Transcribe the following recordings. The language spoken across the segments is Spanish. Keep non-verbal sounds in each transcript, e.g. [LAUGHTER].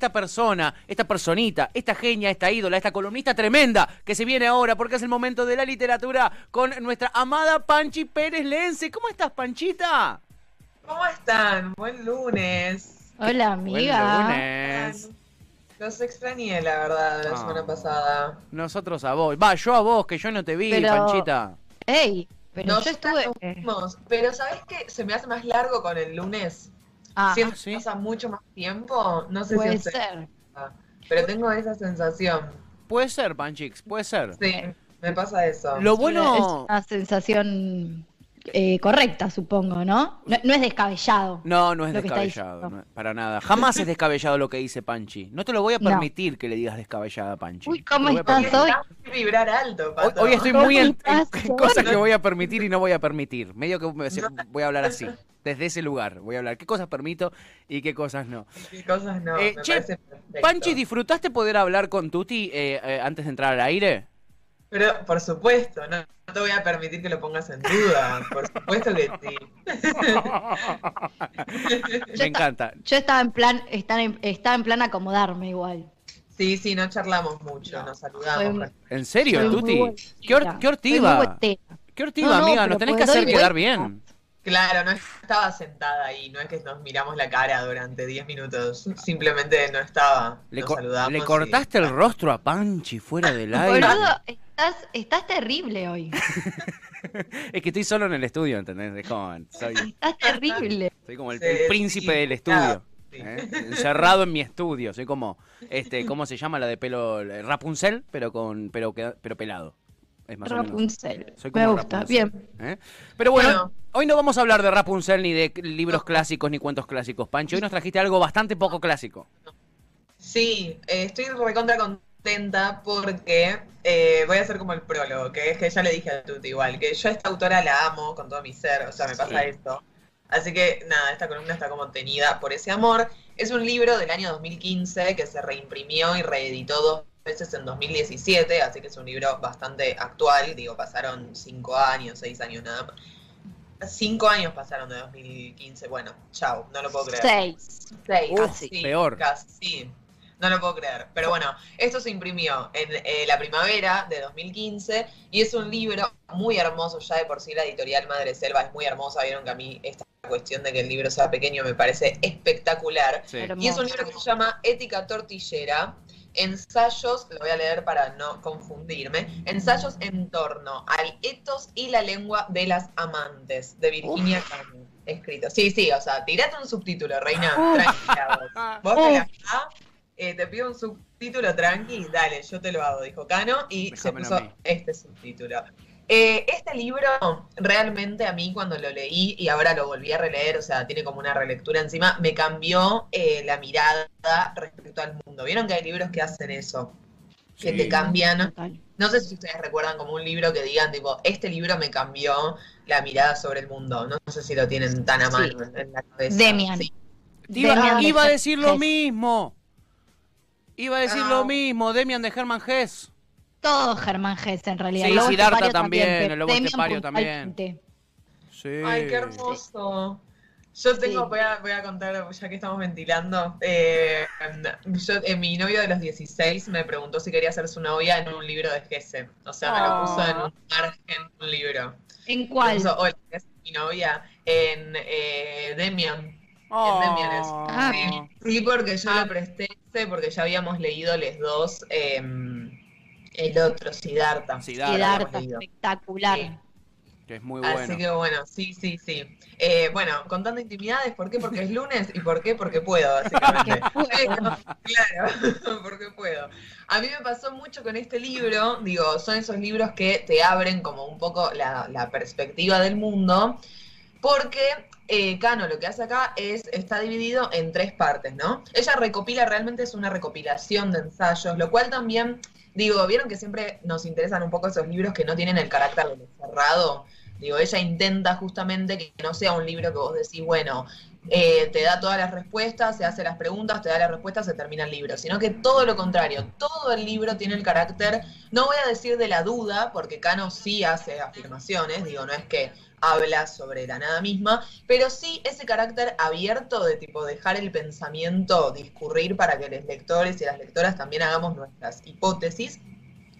esta persona, esta personita, esta genia, esta ídola, esta columnista tremenda que se viene ahora porque es el momento de la literatura con nuestra amada Panchi Pérez Lense. ¿Cómo estás, Panchita? ¿Cómo están? Buen lunes. Hola, amiga. Buen lunes. Los extrañé, la verdad, la Ah. semana pasada. Nosotros a vos. Va, yo a vos, que yo no te vi, Pero- Panchita. Ey, pero Nos yo estuve. Pero ¿sabés qué? Se me hace más largo con el lunes. Ah, Siento ¿sí? que pasa mucho más tiempo. No sé puede si usted- ser. Pero tengo esa sensación. Puede ser, Panchix, puede ser. Sí, me pasa eso. Lo Es bueno... una sensación eh, correcta, supongo, ¿no? ¿no? no es descabellado. No, no es descabellado, no, para nada. Jamás es descabellado lo que dice Panchi. No te lo voy a No. permitir que le digas descabellada a Panchi. Uy, ¿cómo estás hoy? Vibrar alto, Hoy, Pato. hoy estoy ¿Cómo muy en, cosas que voy a permitir y no voy a permitir. Medio que me- voy a hablar así. Desde ese lugar voy a hablar qué cosas permito y qué cosas no. ¿Qué cosas no? Eh, me che. Panchi, ¿disfrutaste poder hablar con Tuti eh, eh, antes de entrar al aire? Pero, por supuesto, no, no te voy a permitir que lo pongas en duda. Por supuesto que sí. [LAUGHS] Me encanta. Yo estaba en plan, estaba en, estaba en plan acomodarme igual. Sí, sí, no charlamos mucho, nos saludamos. Soy- ¿En serio, Tuti? ¿Qué, or- qué buetera. ¿Qué hortiva, No, no, amiga? Nos tenés que pues hacer doy quedar vuelta. bien. Claro, no estaba sentada ahí, no es que nos miramos la cara durante 10 minutos, simplemente no estaba. Le, nos co- saludamos. le y- cortaste el rostro a Panchi fuera del aire. Boludo, estás, estás terrible hoy. [LAUGHS] Es que estoy solo en el estudio, ¿entendés? Es como, soy, Estás terrible. soy como el, Sí, el príncipe sí, del claro, estudio. sí. ¿eh? Encerrado en mi estudio. Soy como, este, ¿cómo se llama la de pelo? Rapunzel, pero con, pero, pero pelado. Es más o menos. Rapunzel. Soy como Me gusta, Rapunzel, bien. ¿eh? Pero bueno, Bueno. hoy no vamos a hablar de Rapunzel ni de libros clásicos ni cuentos clásicos, Pancho. Hoy nos trajiste algo bastante poco clásico. Sí, eh, estoy recontra contenta porque eh, voy a hacer como el prólogo, que es que ya le dije a Tuti igual, que yo a esta autora la amo con todo mi ser, o sea, me pasa Sí. esto. Así que nada, esta columna está como tenida por ese amor. Es un libro del año 2015 que se reimprimió y reeditó dos veces en 2017, así que es un libro bastante actual, digo, pasaron cinco años, seis años nada más. Cinco años pasaron de 2015, bueno, chau, no lo puedo creer. Seis. Seis, Uf, casi. peor. Casi, sí. No lo puedo creer. Pero bueno, esto se imprimió en eh, la primavera de 2015 y es un libro muy hermoso. Ya de por sí la editorial Madre Selva es muy hermosa. Vieron que a mí esta cuestión de que el libro sea pequeño me parece espectacular. Sí. Y es un libro que se llama Ética Tortillera. Ensayos, lo voy a leer para no confundirme, ensayos en torno al etos y la lengua de las amantes, de Virginia Cano, escrito. Sí, sí, o sea, tirate un subtítulo, reina, tranquila vos. [LAUGHS] Vos te la ah, eh, te pido un subtítulo tranqui, dale, yo te lo hago, dijo Cano, y Déjamelo se puso este subtítulo. Eh, este libro, realmente a mí cuando lo leí y ahora lo volví a releer, o sea, tiene como una relectura encima, me cambió eh, la mirada respecto al mundo. ¿Vieron que hay libros que hacen eso? Que Sí. te cambian. Total. No sé si ustedes recuerdan como un libro que digan, tipo, este libro me cambió la mirada sobre el mundo. No sé si lo tienen tan a mano en, en la cabeza. Demian. Sí. Iba, Demian de iba a decir lo mismo. Iba a decir Ah. lo mismo, Demian de Herman Hess. Todo Germán Gess en realidad. Sí, Siddhartha también, pero el lobo estepario también. Sí. Ay, qué hermoso. Yo tengo, Sí. voy, a, voy a contar, ya que estamos ventilando, eh, yo, eh, mi novio de los 16 me preguntó si quería ser su novia en un libro de Gese. O sea, me lo puso en un margen un libro. ¿En Me cuál? puso, hola, ¿es mi novia? En eh, Demian. Oh. En Demian es. Ah. Sí, porque yo Ah. le presté ese, porque ya habíamos leído los dos eh, el otro, Siddhartha. Siddhartha. Espectacular. Sí. Que es muy Así bueno. que bueno, sí, sí, sí. Eh, bueno, contando intimidades, ¿por qué? Porque es lunes y ¿por qué? Porque puedo, básicamente. [LAUGHS] Porque puedo. Claro, [LAUGHS] porque puedo. A mí me pasó mucho con este libro, digo, son esos libros que te abren como un poco la, la perspectiva del mundo, porque eh, Cano lo que hace acá es, está dividido en tres partes, ¿no? Ella recopila, realmente es una recopilación de ensayos, lo cual también, digo, vieron que siempre nos interesan un poco esos libros que no tienen el carácter cerrado, Digo, ella intenta justamente que no sea un libro que vos decís, bueno, eh, te da todas las respuestas, se hace las preguntas, te da las respuestas, se termina el libro, sino que todo lo contrario, todo el libro tiene el carácter, no voy a decir de la duda, porque Cano sí hace afirmaciones, digo, no es que habla sobre la nada misma, pero sí ese carácter abierto de tipo dejar el pensamiento discurrir para que los lectores y las lectoras también hagamos nuestras hipótesis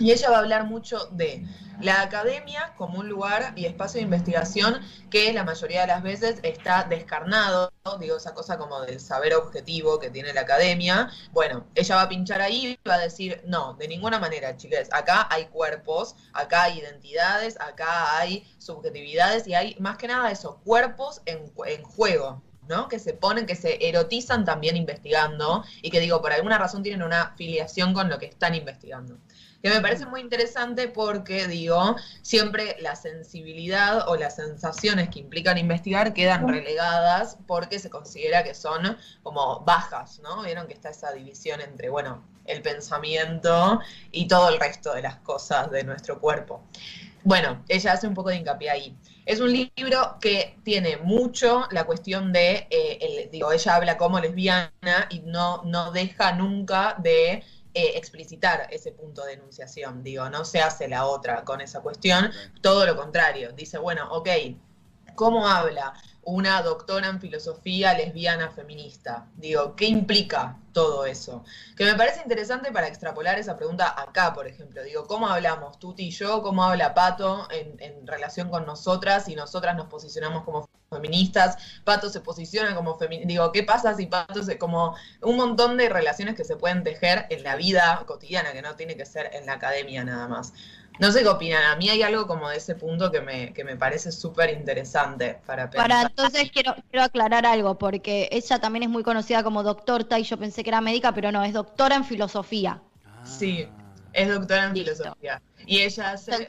y ella va a hablar mucho de la academia como un lugar y espacio de investigación que la mayoría de las veces está descarnado, digo, esa cosa como del saber objetivo que tiene la academia. Bueno, ella va a pinchar ahí y va a decir, no, de ninguna manera, chicas, acá hay cuerpos, acá hay identidades, acá hay subjetividades y hay más que nada esos cuerpos en, en juego. ¿no? Que se ponen, que se erotizan también investigando y que digo, por alguna razón tienen una filiación con lo que están investigando que me parece muy interesante porque, digo, siempre la sensibilidad o las sensaciones que implican investigar quedan relegadas porque se considera que son como bajas, ¿no? Vieron que está esa división entre, bueno, el pensamiento y todo el resto de las cosas de nuestro cuerpo. Bueno, ella hace un poco de hincapié ahí. Es un libro que tiene mucho la cuestión de, eh, digo, ella habla como lesbiana y no, no deja nunca de eh, explicitar ese punto de enunciación, digo, no se hace la otra con esa cuestión, todo lo contrario, dice, bueno, ok, ¿cómo habla una doctora en filosofía lesbiana feminista? Digo, ¿qué implica todo eso? Que me parece interesante para extrapolar esa pregunta acá, por ejemplo, digo, ¿cómo hablamos Tuti y yo? ¿Cómo habla Pato en, relación con nosotras y nosotras nos posicionamos como feministas, Pato se posiciona como feminista, digo, ¿qué pasa si Pato se como un montón de relaciones que se pueden tejer en la vida cotidiana, que no tiene que ser en la academia nada más? No sé qué opinan, a mí hay algo como de ese punto que me, que me parece súper interesante para pensar. Para entonces quiero, quiero aclarar algo, porque ella también es muy conocida como doctora y yo pensé que era médica, pero no, es doctora en filosofía. Sí, es doctora en filosofía. Y ella hace...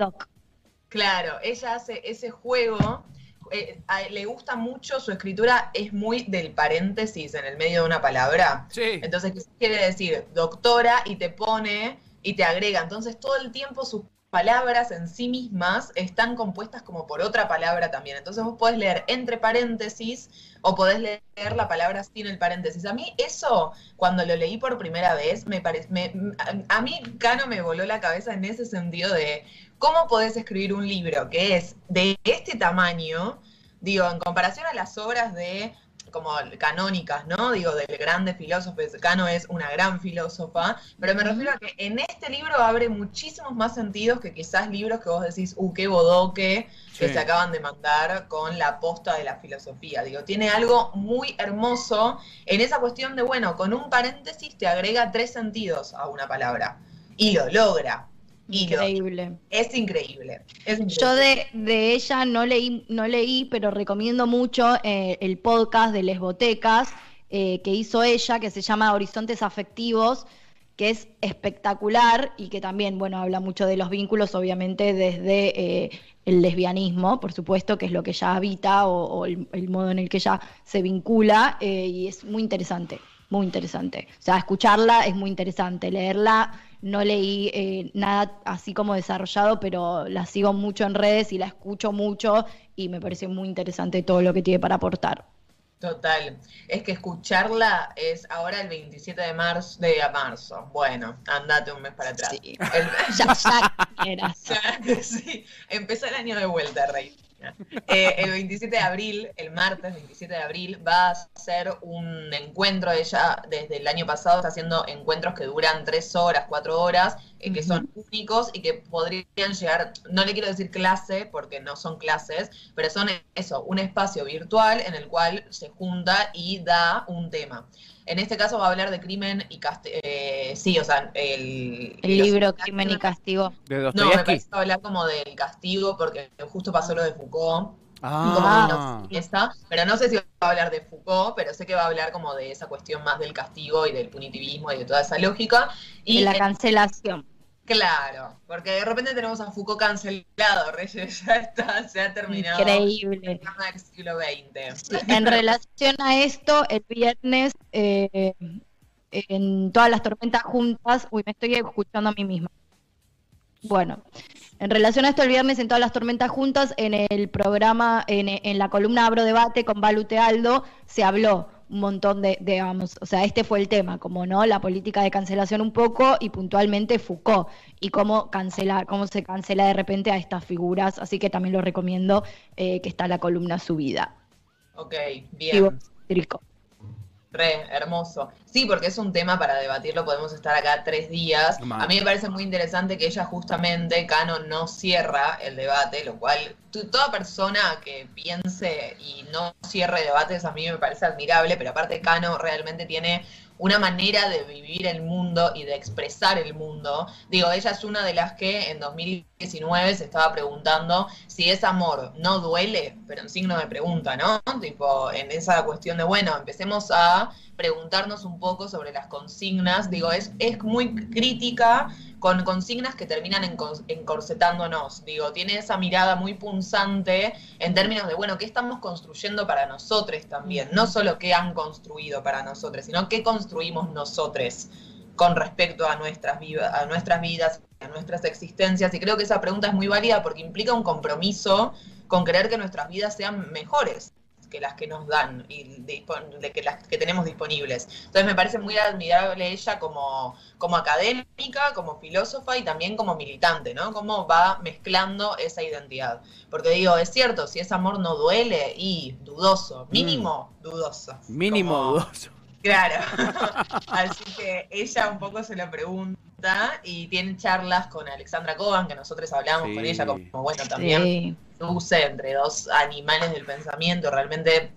Claro, ella hace ese juego eh, le gusta mucho, su escritura es muy del paréntesis en el medio de una palabra. Entonces, ¿qué quiere decir? Doctora y te pone y te agrega. Entonces, todo el tiempo sus palabras en sí mismas están compuestas como por otra palabra también. Entonces, vos podés leer entre paréntesis o podés leer la palabra sin el paréntesis. A mí eso, cuando lo leí por primera vez, me parece, a mí Cano me voló la cabeza en ese sentido de ¿Cómo podés escribir un libro que es de este tamaño? Digo, en comparación a las obras de como canónicas, ¿no? Digo, del grande filósofo, Cano es una gran filósofa, pero me refiero a que en este libro abre muchísimos más sentidos que quizás libros que vos decís, uh, qué bodoque, que se acaban de mandar con la posta de la filosofía. Digo, tiene algo muy hermoso en esa cuestión de, bueno, con un paréntesis te agrega tres sentidos a una palabra y lo logra. Increíble. es increíble. Yo de, ella no leí, no leí, pero recomiendo mucho eh, el podcast de Lesbotecas eh, que hizo ella, que se llama Horizontes Afectivos, que es espectacular y que también, bueno, habla mucho de los vínculos, obviamente, desde eh, el lesbianismo, por supuesto, que es lo que ella habita o, el, el, modo en el que ella se vincula, y es muy interesante, muy interesante. O sea, escucharla es muy interesante, leerla no leí eh, nada así como desarrollado, pero la sigo mucho en redes y la escucho mucho y me parece muy interesante todo lo que tiene para aportar. Total. Es que escucharla es ahora el 27 de marzo, de marzo. Bueno, andate un mes para atrás. Sí. ya, [LAUGHS] ya sí. Empezó el año de vuelta, Rey. Eh, el 27 de abril, el martes 27 de abril, va a ser un encuentro. Ella desde el año pasado está haciendo encuentros que duran tres horas, cuatro horas, eh, que son únicos y que podrían llegar, no le quiero decir clase porque no son clases, pero son eso, un espacio virtual en el cual se junta y da un tema. En este caso va a hablar de crimen y castigo. Eh, sí, o sea, el, el libro Crimen y Castigo. no, me parece que hablar como del castigo porque justo pasó lo de Foucault. Ah. pero no sé si va a hablar de Foucault, pero sé que va a hablar como de esa cuestión más del castigo y del punitivismo y de toda esa lógica. Y de la cancelación. Claro, porque de repente tenemos a Foucault cancelado, Reyes, [LAUGHS] ya está, se ha terminado. Increíble. El siglo XX. en relación a esto, el viernes, eh, en todas las tormentas juntas, uy, me estoy escuchando a mí misma. Bueno, en relación a esto, el viernes en todas las tormentas juntas, en el programa, en, en la columna Abro Debate con Balu Tealdo, se habló un montón de, digamos, o sea, este fue el tema, como no, la política de cancelación un poco y puntualmente Foucault y cómo cancela, cómo se cancela de repente a estas figuras, así que también lo recomiendo eh, que está la columna subida. Ok, bien. Trico. Re, hermoso. Sí, porque es un tema para debatirlo, podemos estar acá tres días. A mí me parece muy interesante que ella justamente, Cano, no cierra el debate, lo cual toda persona que piense y no cierre debates a mí me parece admirable, pero aparte Cano realmente tiene una manera de vivir el mundo y de expresar el mundo. Digo, ella es una de las que en 2019 se estaba preguntando si es amor no duele, pero en signo de pregunta, ¿no? Tipo, en esa cuestión de, bueno, empecemos a preguntarnos un poco sobre las consignas. Digo, es, es muy crítica con consignas que terminan encorsetándonos. Digo, tiene esa mirada muy punzante en términos de, bueno, ¿qué estamos construyendo para nosotros también? No solo qué han construido para nosotros, sino qué construimos nosotros con respecto a nuestras, a nuestras vidas, a nuestras existencias. Y creo que esa pregunta es muy válida porque implica un compromiso con querer que nuestras vidas sean mejores que las que nos dan y de, que las que tenemos disponibles. Entonces me parece muy admirable ella como, como académica, como filósofa y también como militante, ¿no? Cómo va mezclando esa identidad. Porque digo, es cierto, si ese amor no duele y dudoso, mínimo mm. dudoso. Mínimo dudoso. Claro. [LAUGHS] Así que ella un poco se lo pregunta y tiene charlas con Alexandra Coban, que nosotros hablamos con ella, como bueno, también use entre dos animales del pensamiento, realmente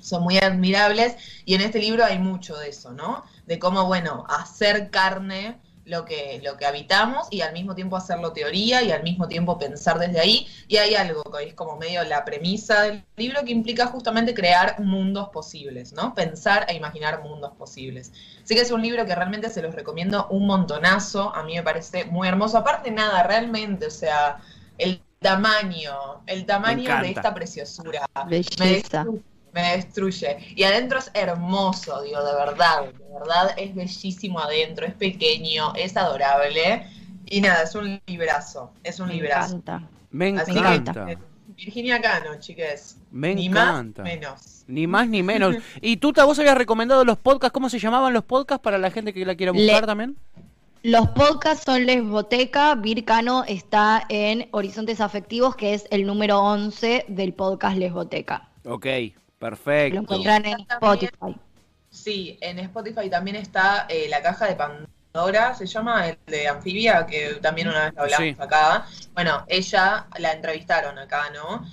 son muy admirables. Y en este libro hay mucho de eso, ¿no? De cómo, bueno, hacer carne lo que, lo que habitamos y al mismo tiempo hacerlo teoría y al mismo tiempo pensar desde ahí. Y hay algo que es como medio la premisa del libro que implica justamente crear mundos posibles, ¿no? Pensar e imaginar mundos posibles. Así que es un libro que realmente se los recomiendo un montonazo. A mí me parece muy hermoso. Aparte, nada, realmente, o sea, el tamaño, el tamaño de esta preciosura. Belleza me destruye. Y adentro es hermoso, digo, de verdad, de verdad es bellísimo adentro, es pequeño, es adorable. Y nada, es un librazo, es un me librazo. Encanta. Me encanta. Virginia Cano, chiques. Me ni encanta. Más, menos. Ni más ni menos. [LAUGHS] y tú, vos habías recomendado los podcasts, ¿cómo se llamaban los podcasts para la gente que la quiera buscar también? Los podcasts son Lesboteca, Vircano está en Horizontes Afectivos, que es el número 11 del podcast Lesboteca. Ok, Perfecto. Lo encuentran en Spotify. Sí, en Spotify también está eh, la caja de Pandora, se llama el de Anfibia, que también una vez hablamos acá. Bueno, ella la entrevistaron acá, ¿no?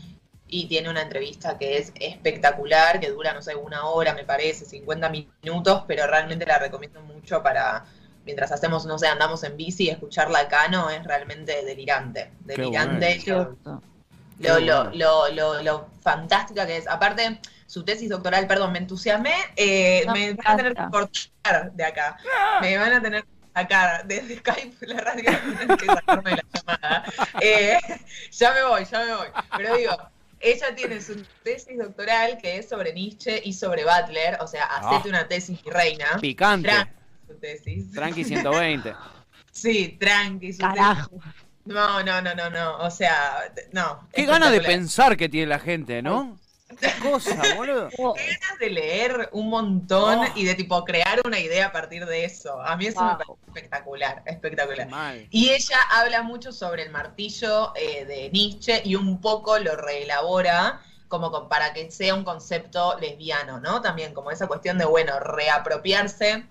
Y tiene una entrevista que es espectacular, que dura, no sé, una hora, me parece, 50 minutos, pero realmente la recomiendo mucho para, mientras hacemos, no sé, andamos en bici, escucharla acá, ¿no? Es realmente delirante. Delirante. Lo, lo, lo, lo, lo, fantástica que es. Aparte, su tesis doctoral, perdón, me entusiasmé, eh, me van a tener que cortar de acá. Me van a tener que sacar desde Skype [LAUGHS] la radio, que sacarme la llamada. Eh, [LAUGHS] ya me voy, ya me voy. Pero digo, ella tiene su tesis doctoral que es sobre Nietzsche y sobre Butler, o sea, hacete ah. una tesis, mi reina. Picante. su tesis. Tranqui [LAUGHS] 120. sí, tranqui. Su Carajo. No, no, no, no, no. O sea, no. Qué ganas de pensar que tiene la gente, ¿no? Qué cosa, [LAUGHS] boludo. Qué ganas de leer un montón oh. y de tipo crear una idea a partir de eso. A mí eso me parece espectacular, espectacular. Y ella habla mucho sobre el martillo eh, de Nietzsche y un poco lo reelabora como para que sea un concepto lesbiano, ¿no? También como esa cuestión de, bueno, reapropiarse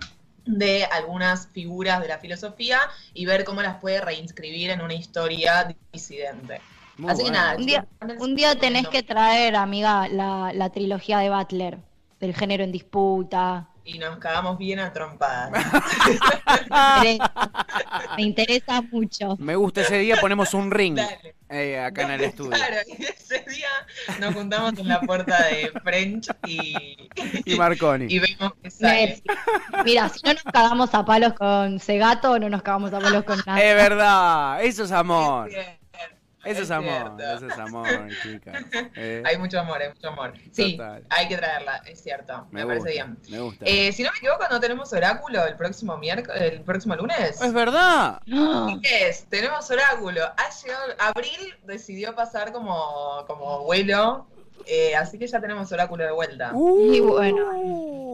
de algunas figuras de la filosofía y ver cómo las puede reinscribir en una historia disidente. Así que nada. Un día, un día tenés que traer, amiga, la, la trilogía de Butler, del género en disputa. Y nos cagamos bien a trompadas. [LAUGHS] Me interesa mucho. Me gusta ese día, ponemos un ring eh, acá en el estudio. Claro, y [LAUGHS] ese día nos juntamos en la puerta de French y, y Marconi. Y vemos que sale. Mira, si no nos cagamos a palos con Segato, no nos cagamos a palos con nada. Es verdad, eso es amor. Eso es, Es amor, eso es amor, [LAUGHS] chicas. Eh, Hay mucho amor, hay mucho amor. Sí, Total. hay que traerla, es cierto. Me, parece gusta, bien. Me gusta. Eh, si no me equivoco, ¿no tenemos oráculo el próximo miércoles, el próximo lunes? es verdad. No. Es, tenemos oráculo. Ha llegado, abril decidió pasar como, como vuelo, eh, así que ya tenemos oráculo de vuelta. Y bueno.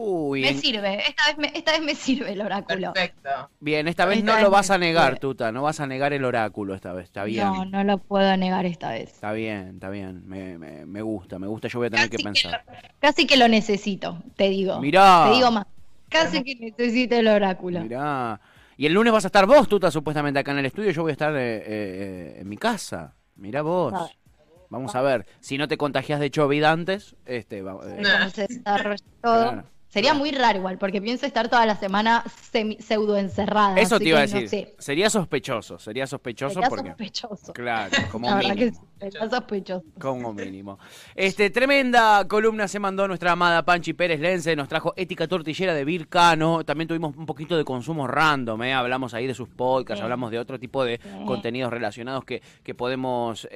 Uy, Me sirve, esta vez me, esta vez me sirve el oráculo. Perfecto. bien, esta vez Esta no vez lo vas a negar, sirve. Tuta, no vas a negar el oráculo esta vez, está bien. No, no lo puedo negar esta vez. Está bien, está bien, me, me- me gusta, me gusta, yo voy a tener que Casi que, pensar. lo, casi que lo necesito, te digo. Mirá. Te digo más. Casi que necesito el oráculo. Mirá. Y el lunes vas a estar vos, Tuta, supuestamente acá en el estudio. Yo voy a estar eh, eh, eh, en mi casa. Mirá vos. Vamos a ver. Si no te contagias de COVID antes, este, va- eh, No. Cómo se desarrolla todo. Claro, Sería muy raro igual, porque pienso estar toda la semana semi- pseudo encerrada. Eso te iba a que no decir. sé. Sería sospechoso, sería sospechoso Sería porque. sospechoso. Claro, [LAUGHS] como La que mínimo. sería sospechoso. Como mínimo. Este, tremenda columna se mandó nuestra amada Panchi Pérez Lense, nos trajo ética tortillera de Vircano, también tuvimos un poquito de consumo random, ¿eh? hablamos ahí de sus podcasts, Sí. hablamos de otro tipo de Sí. contenidos relacionados que, que podemos eh,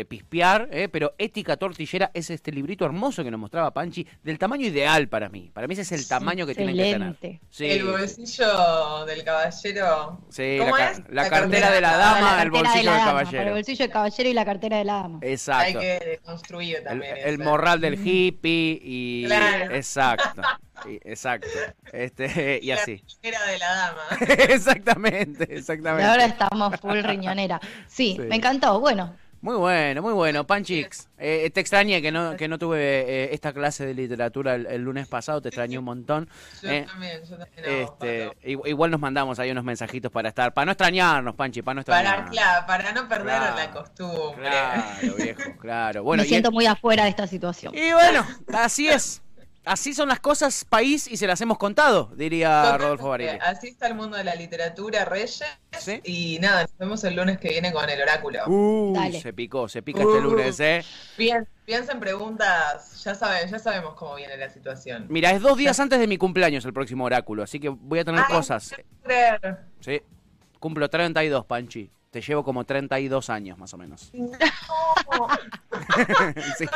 eh, pispear, pero ética tortillera es este librito hermoso que nos mostraba Panchi, del tamaño ideal para mí. Para mí ese es el tamaño que tienen que tener. Sí, el bolsillo del caballero. sí, ¿Cómo la, es? la cartera de la dama, La el de bolsillo la del dama, caballero. el bolsillo del caballero y la cartera de la dama. Exacto. Hay que construir El, también. el morral del hippie y Claro. exacto [LAUGHS] y- exacto este y así Era de la dama. [LAUGHS] exactamente Y ahora exactamente estamos full riñonera. Sí, Sí. me encantó. Bueno, muy bueno muy bueno Panchix eh, te extrañé que no que no tuve eh, esta clase de literatura el, el lunes pasado te extrañé un montón Yo Eh, también, yo también. a vos, este igual nos mandamos ahí unos mensajitos para estar para no extrañarnos Panchi para no Para, extrañarnos claro, para no perder Claro. la costumbre. claro viejo claro [LAUGHS] bueno me y- siento muy afuera de esta situación. Y bueno, así es. Así son las cosas, país, y se las hemos contado, diría Totalmente. Rodolfo Barili. Así está el mundo de la literatura, Reyes. ¿Sí? Y nada, nos vemos el lunes que viene con el oráculo. Uy, Dale. se picó, se pica este Uh. lunes, ¿eh? Bien, piensen preguntas, ya saben, ya sabemos cómo viene la situación. Mira, es dos días antes de mi cumpleaños el próximo oráculo, así que voy a tener Ay, cosas. no. Sí, cumplo 32, Panchi. Te llevo como 32 años, más o menos. [LAUGHS] No. [LAUGHS] Sí.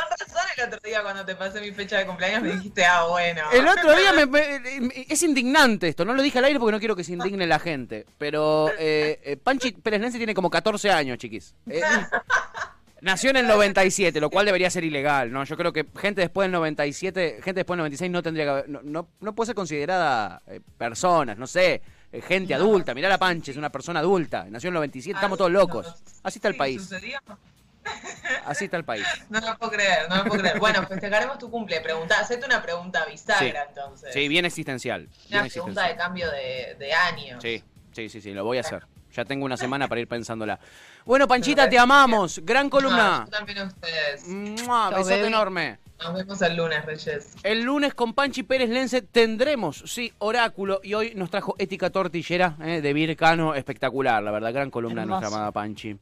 El otro día cuando te pasé mi fecha de cumpleaños me dijiste, ah, bueno. El otro día me, me- me- es indignante esto, no lo dije al aire porque no quiero que se indigne la gente, pero eh, eh, Panchi Pérez Lense tiene como 14 años, chiquis. Eh, nació en el 97, lo cual debería ser ilegal, ¿no? Yo creo que gente después del 97, gente después del 96 no tendría que haber- no, no, no puede ser considerada eh, personas, no sé, eh, gente No. adulta. Mirá la Panchi, es una persona adulta, nació en el 97, estamos todos locos. Así está el país. Así está el país. No lo puedo creer, no lo puedo creer. Bueno, festejaremos tu cumple. Pregunta, hacete una pregunta bisagra entonces. Sí, bien existencial. Bien Una pregunta existencial. de cambio de, de año. Sí, sí, sí, sí, lo voy a hacer. Ya tengo una semana para ir pensándola. Bueno, Panchita, te amamos. Gran No, columna. yo también a ustedes. ¡Mua! Besote enorme. Nos vemos el lunes, Reyes. El lunes con Panchi Pérez Lense tendremos, sí, oráculo. Y hoy nos trajo ética tortillera eh, de Vircano. Espectacular, la verdad. Gran columna de nuestra amada Panchi.